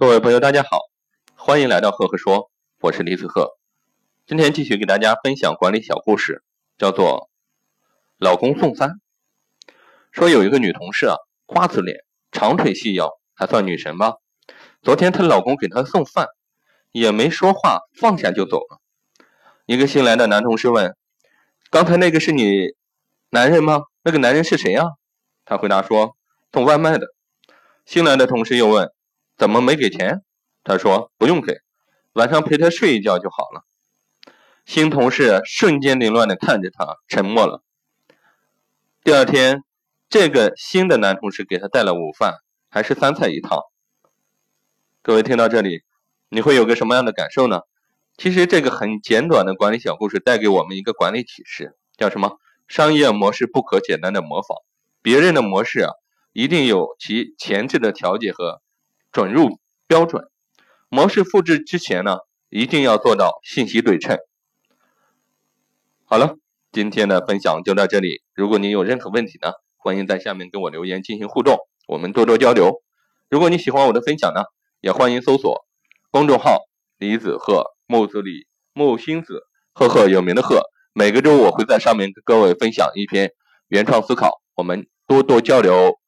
各位朋友，大家好，欢迎来到赫赫说，我是李子赫。今天继续给大家分享管理小故事，叫做“老公送饭”。说有一个女同事啊，瓜子脸，长腿细腰，还算女神吧。昨天她老公给她送饭，也没说话，放下就走了。一个新来的男同事问：“刚才那个是你男人吗？那个男人是谁啊？”他回答说：“送外卖的。”新来的同事又问。怎么没给钱？他说不用给，晚上陪他睡一觉就好了。新同事瞬间凌乱的看着他，沉默了。第二天，这个新的男同事给他带了午饭，还是三菜一汤。各位听到这里，你会有个什么样的感受呢？其实这个很简短的管理小故事带给我们一个管理启示，叫什么？商业模式不可简单的模仿，别人的模式啊，一定有其前置的调节和。准入标准模式复制之前呢，一定要做到信息对称。好了，今天的分享就到这里。如果您有任何问题呢，欢迎在下面跟我留言进行互动，我们多多交流。如果你喜欢我的分享呢，也欢迎搜索公众号“李子鹤木子李木星子赫赫有名的赫”。每个周我会在上面跟各位分享一篇原创思考，我们多多交流。